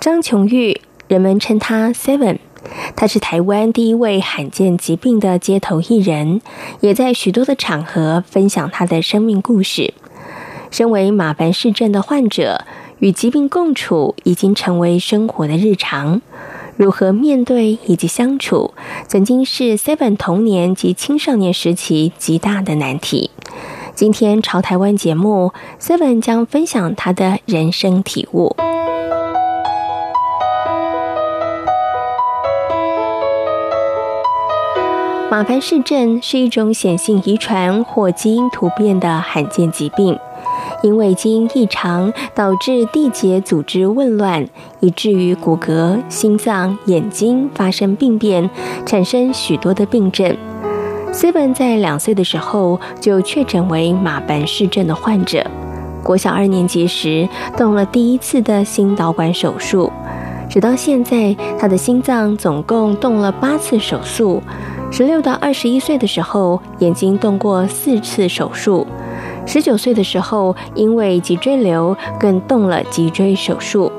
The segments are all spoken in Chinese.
张琼玉，人们称他 Seven，他是台湾第一位罕见疾病的街头艺人，也在许多的场合分享他的生命故事。身为马凡氏症的患者，与疾病共处已经成为生活的日常。如何面对以及相处，曾经是 Seven 童年及青少年时期极大的难题。今天潮台湾节目，Seven 将分享他的人生体悟。马凡氏症是一种显性遗传或基因突变的罕见疾病。因为基因异常导致缔结组织紊乱，以至于骨骼、心脏、眼睛发生病变，产生许多的病症。Seven 在两岁的时候就确诊为马凡氏症的患者，国小二年级时动了第一次的心导管手术，直到现在他的心脏总共动了八次手术。十六到二十一岁的时候，眼睛动过四次手术。十九岁的时候，因为脊椎瘤，更动了脊椎手术。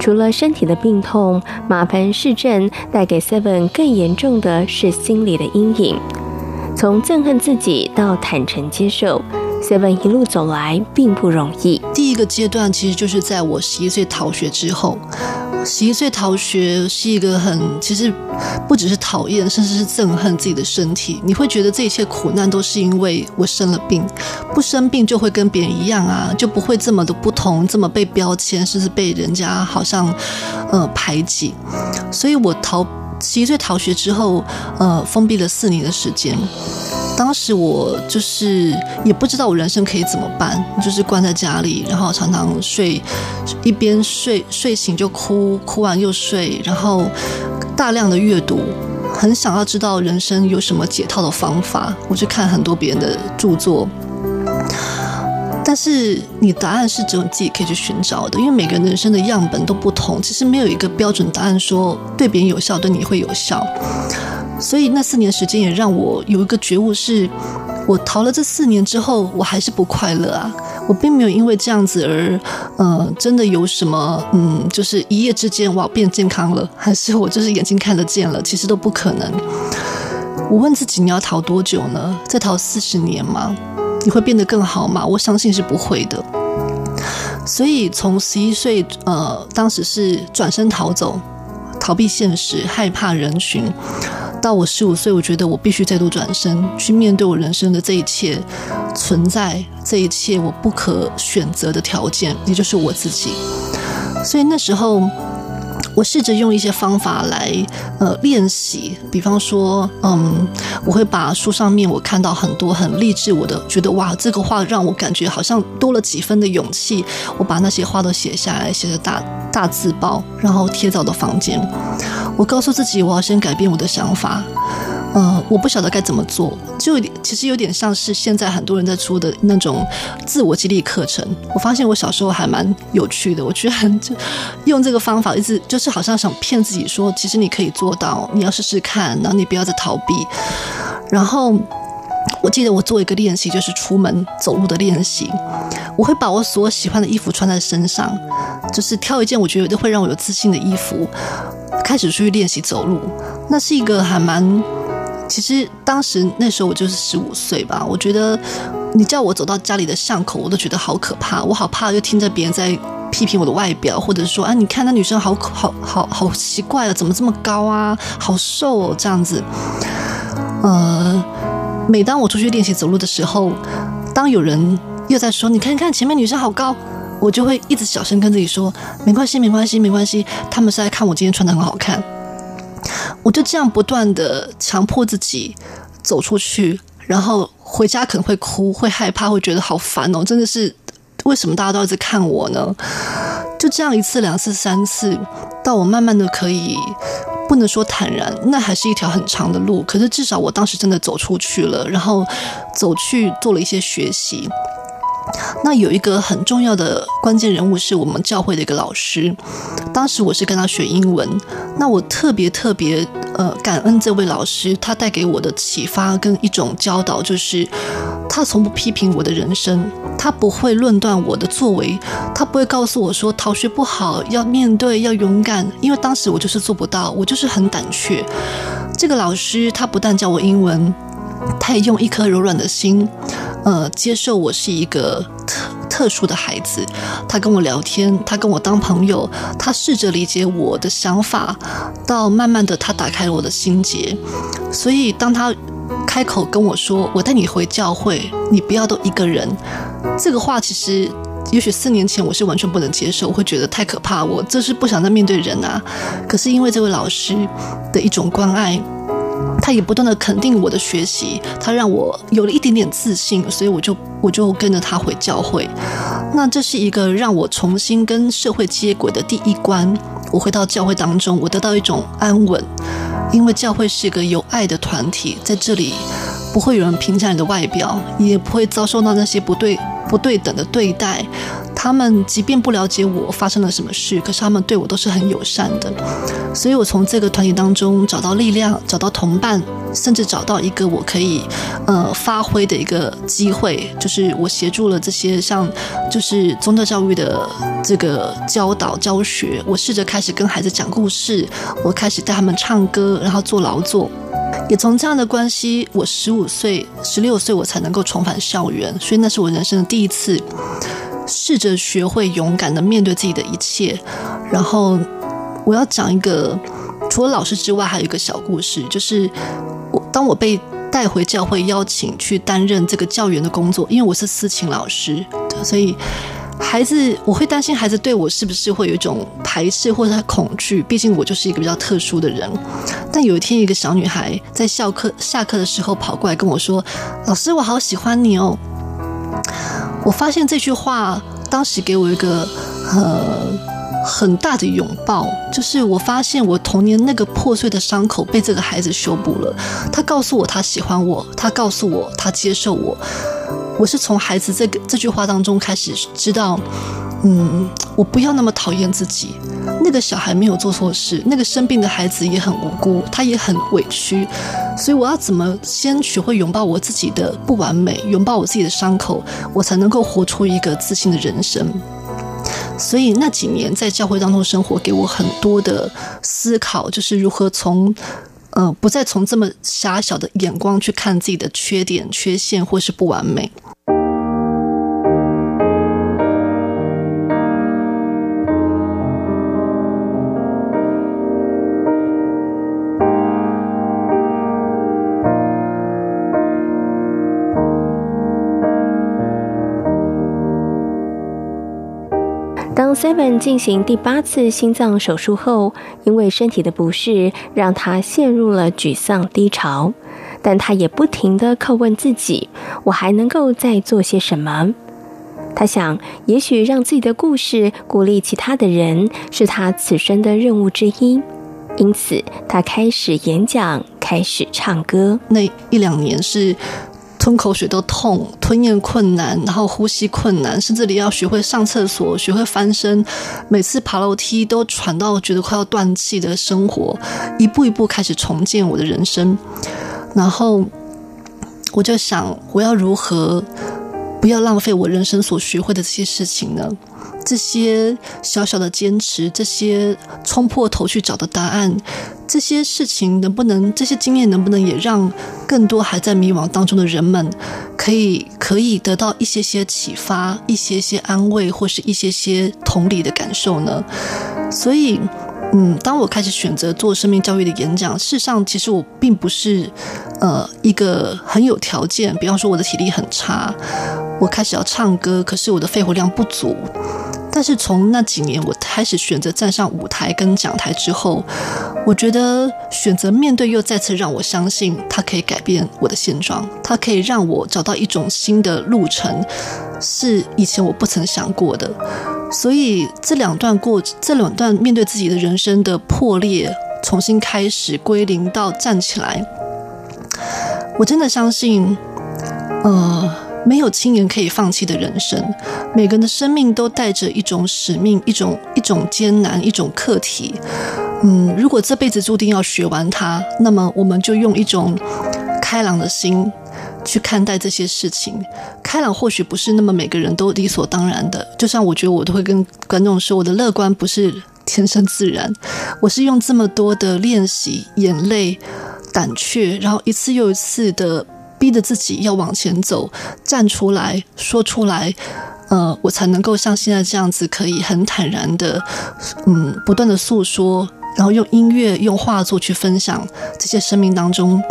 除了身体的病痛，马凡氏症带给 Seven 更严重的是心理的阴影。从憎恨自己到坦诚接受，Seven 一路走来并不容易。第一个阶段其实就是在我十一岁逃学之后。十一岁逃学是一个很，其实不只是讨厌，甚至是憎恨自己的身体。你会觉得这一切苦难都是因为我生了病，不生病就会跟别人一样啊，就不会这么的不同，这么被标签，甚至被人家好像呃排挤。所以我逃十一岁逃学之后，呃，封闭了四年的时间。当时我就是也不知道我人生可以怎么办，就是关在家里，然后常常睡，一边睡睡醒就哭，哭完又睡，然后大量的阅读，很想要知道人生有什么解套的方法。我去看很多别人的著作，但是你答案是只有你自己可以去寻找的，因为每个人人生的样本都不同，其实没有一个标准答案说对别人有效，对你会有效。所以那四年时间也让我有一个觉悟是，是我逃了这四年之后，我还是不快乐啊！我并没有因为这样子而，呃，真的有什么，嗯，就是一夜之间我变健康了，还是我就是眼睛看得见了？其实都不可能。我问自己，你要逃多久呢？再逃四十年吗？你会变得更好吗？我相信是不会的。所以从十一岁，呃，当时是转身逃走，逃避现实，害怕人群。到我十五岁，我觉得我必须再度转身，去面对我人生的这一切存在，这一切我不可选择的条件，也就是我自己。所以那时候，我试着用一些方法来呃练习，比方说，嗯，我会把书上面我看到很多很励志，我的觉得哇，这个话让我感觉好像多了几分的勇气，我把那些话都写下来，写成大大字报，然后贴在我的房间。我告诉自己，我要先改变我的想法。呃，我不晓得该怎么做，就有点，其实有点像是现在很多人在出的那种自我激励课程。我发现我小时候还蛮有趣的，我居然就用这个方法，一直就是好像想骗自己说，其实你可以做到，你要试试看，然后你不要再逃避。然后我记得我做一个练习，就是出门走路的练习。我会把我所喜欢的衣服穿在身上，就是挑一件我觉得会让我有自信的衣服。开始出去练习走路，那是一个还蛮……其实当时那时候我就是十五岁吧。我觉得你叫我走到家里的巷口，我都觉得好可怕。我好怕又听着别人在批评我的外表，或者说啊，你看那女生好好好好奇怪啊，怎么这么高啊，好瘦哦，这样子。呃，每当我出去练习走路的时候，当有人又在说，你看看前面女生好高。我就会一直小声跟自己说：“没关系，没关系，没关系。”他们是在看我今天穿得很好看。我就这样不断的强迫自己走出去，然后回家可能会哭，会害怕，会觉得好烦哦！真的是为什么大家都一直看我呢？就这样一次、两次、三次，到我慢慢的可以，不能说坦然，那还是一条很长的路。可是至少我当时真的走出去了，然后走去做了一些学习。那有一个很重要的关键人物是我们教会的一个老师，当时我是跟他学英文，那我特别特别呃感恩这位老师，他带给我的启发跟一种教导，就是他从不批评我的人生，他不会论断我的作为，他不会告诉我说逃学不好，要面对，要勇敢，因为当时我就是做不到，我就是很胆怯。这个老师他不但教我英文，他也用一颗柔软的心。呃，接受我是一个特特殊的孩子，他跟我聊天，他跟我当朋友，他试着理解我的想法，到慢慢的他打开了我的心结。所以当他开口跟我说：“我带你回教会，你不要都一个人。”这个话其实，也许四年前我是完全不能接受，我会觉得太可怕，我这是不想再面对人啊。可是因为这位老师的一种关爱。他也不断的肯定我的学习，他让我有了一点点自信，所以我就我就跟着他回教会。那这是一个让我重新跟社会接轨的第一关。我回到教会当中，我得到一种安稳，因为教会是一个有爱的团体，在这里不会有人评价你的外表，也不会遭受到那些不对不对等的对待。他们即便不了解我发生了什么事，可是他们对我都是很友善的，所以我从这个团体当中找到力量，找到同伴，甚至找到一个我可以呃发挥的一个机会，就是我协助了这些像就是宗教教育的这个教导教学，我试着开始跟孩子讲故事，我开始带他们唱歌，然后做劳作，也从这样的关系，我十五岁、十六岁我才能够重返校园，所以那是我人生的第一次。试着学会勇敢的面对自己的一切，然后我要讲一个除了老师之外，还有一个小故事，就是我当我被带回教会，邀请去担任这个教员的工作，因为我是私情老师，所以孩子我会担心孩子对我是不是会有一种排斥或者恐惧，毕竟我就是一个比较特殊的人。但有一天，一个小女孩在校课下课的时候跑过来跟我说：“老师，我好喜欢你哦。”我发现这句话当时给我一个呃很大的拥抱，就是我发现我童年那个破碎的伤口被这个孩子修补了。他告诉我他喜欢我，他告诉我他接受我。我是从孩子这个这句话当中开始知道。嗯，我不要那么讨厌自己。那个小孩没有做错事，那个生病的孩子也很无辜，他也很委屈。所以我要怎么先学会拥抱我自己的不完美，拥抱我自己的伤口，我才能够活出一个自信的人生。所以那几年在教会当中生活，给我很多的思考，就是如何从呃不再从这么狭小的眼光去看自己的缺点、缺陷或是不完美。当 Seven 进行第八次心脏手术后，因为身体的不适，让他陷入了沮丧低潮。但他也不停地叩问自己：“我还能够再做些什么？”他想，也许让自己的故事鼓励其他的人，是他此生的任务之一。因此，他开始演讲，开始唱歌。那一两年是。吞口水都痛，吞咽困难，然后呼吸困难，甚至你要学会上厕所，学会翻身，每次爬楼梯都喘到觉得快要断气的生活，一步一步开始重建我的人生。然后我就想，我要如何不要浪费我人生所学会的这些事情呢？这些小小的坚持，这些冲破头去找的答案，这些事情能不能，这些经验能不能也让更多还在迷惘当中的人们，可以可以得到一些些启发，一些些安慰，或是一些些同理的感受呢？所以，嗯，当我开始选择做生命教育的演讲，事实上，其实我并不是呃一个很有条件，比方说我的体力很差，我开始要唱歌，可是我的肺活量不足。但是从那几年我开始选择站上舞台跟讲台之后，我觉得选择面对又再次让我相信，它可以改变我的现状，它可以让我找到一种新的路程，是以前我不曾想过的。所以这两段过，这两段面对自己的人生的破裂，重新开始归零到站起来，我真的相信，呃，没有亲人可以放弃的人生，每个人的生命都带着一种使命，一种一种艰难，一种课题。嗯，如果这辈子注定要学完它，那么我们就用一种开朗的心去看待这些事情。开朗或许不是那么每个人都理所当然的，就像我觉得我都会跟观众说，我的乐观不是天生自然，我是用这么多的练习、眼泪、胆怯，然后一次又一次的逼着自己要往前走，站出来说出来。呃，我才能够像现在这样子，可以很坦然的，嗯，不断的诉说，然后用音乐、用画作去分享这些生命当中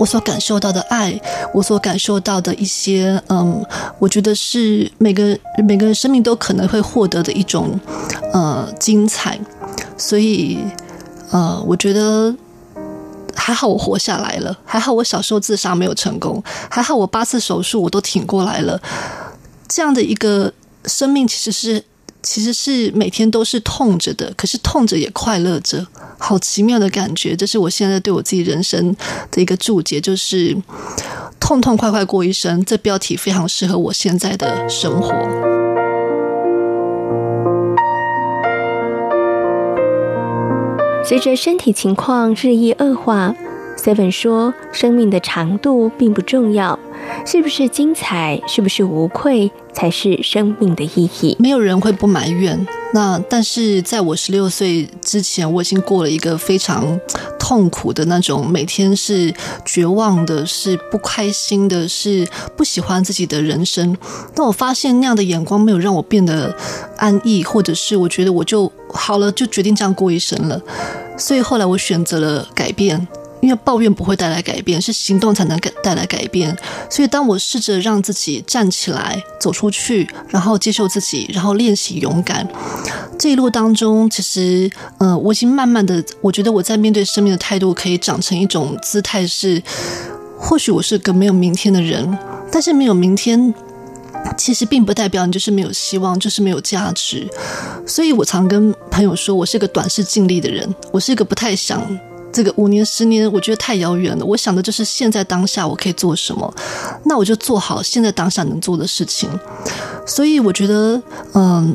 我所感受到的爱，我所感受到的一些，嗯，我觉得是每个每个人生命都可能会获得的一种，呃，精彩。所以，呃，我觉得还好我活下来了，还好我小时候自杀没有成功，还好我八次手术我都挺过来了。这样的一个生命，其实是其实是每天都是痛着的，可是痛着也快乐着，好奇妙的感觉。这是我现在对我自己人生的一个注解，就是痛痛快快过一生。这标题非常适合我现在的生活。随着身体情况日益恶化，Seven 说：“生命的长度并不重要。”是不是精彩，是不是无愧，才是生命的意义？没有人会不埋怨。那但是在我十六岁之前，我已经过了一个非常痛苦的那种，每天是绝望的，是不开心的，是不喜欢自己的人生。但我发现那样的眼光没有让我变得安逸，或者是我觉得我就好了，就决定这样过一生了。所以后来我选择了改变。因为抱怨不会带来改变，是行动才能给带来改变。所以，当我试着让自己站起来，走出去，然后接受自己，然后练习勇敢，这一路当中，其实，呃，我已经慢慢的，我觉得我在面对生命的态度可以长成一种姿态是，或许我是个没有明天的人，但是没有明天，其实并不代表你就是没有希望，就是没有价值。所以我常跟朋友说，我是个短视近利的人，我是一个不太想。这个五年、十年，我觉得太遥远了。我想的就是现在当下，我可以做什么，那我就做好现在当下能做的事情。所以我觉得，嗯，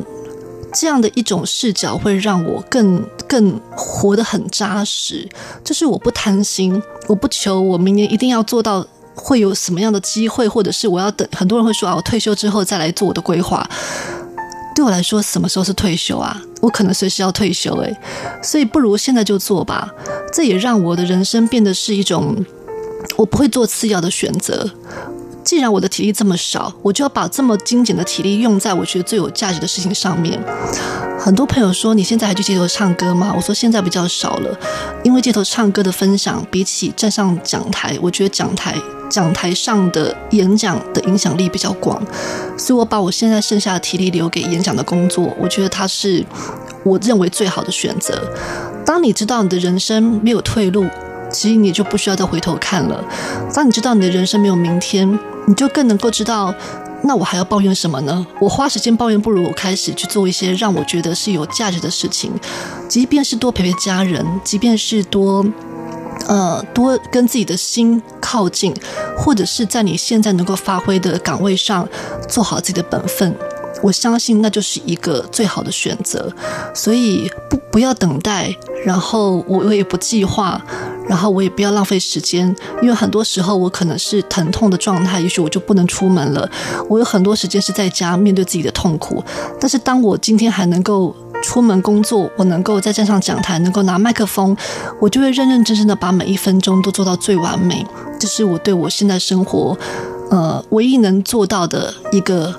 这样的一种视角会让我更更活得很扎实。就是我不贪心，我不求我明年一定要做到会有什么样的机会，或者是我要等。很多人会说啊，我退休之后再来做我的规划。对我来说，什么时候是退休啊？我可能随时要退休诶，所以不如现在就做吧。这也让我的人生变得是一种，我不会做次要的选择。既然我的体力这么少，我就要把这么精简的体力用在我觉得最有价值的事情上面。很多朋友说，你现在还去街头唱歌吗？我说现在比较少了，因为街头唱歌的分享比起站上讲台，我觉得讲台。讲台上的演讲的影响力比较广，所以我把我现在剩下的体力留给演讲的工作。我觉得它是我认为最好的选择。当你知道你的人生没有退路，其实你就不需要再回头看了。当你知道你的人生没有明天，你就更能够知道，那我还要抱怨什么呢？我花时间抱怨，不如我开始去做一些让我觉得是有价值的事情，即便是多陪陪家人，即便是多。呃，多跟自己的心靠近，或者是在你现在能够发挥的岗位上做好自己的本分，我相信那就是一个最好的选择。所以不不要等待，然后我我也不计划，然后我也不要浪费时间，因为很多时候我可能是疼痛的状态，也许我就不能出门了。我有很多时间是在家面对自己的痛苦，但是当我今天还能够。出门工作，我能够再站上讲台，能够拿麦克风，我就会认认真真的把每一分钟都做到最完美。这是我对我现在生活，呃，唯一能做到的一个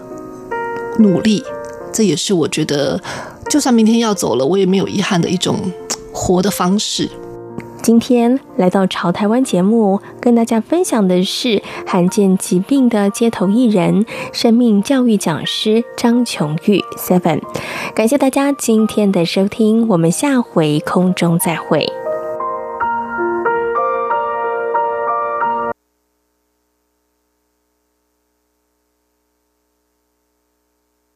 努力。这也是我觉得，就算明天要走了，我也没有遗憾的一种活的方式。今天来到潮台湾节目，跟大家分享的是罕见疾病的街头艺人、生命教育讲师张琼玉 Seven。感谢大家今天的收听，我们下回空中再会。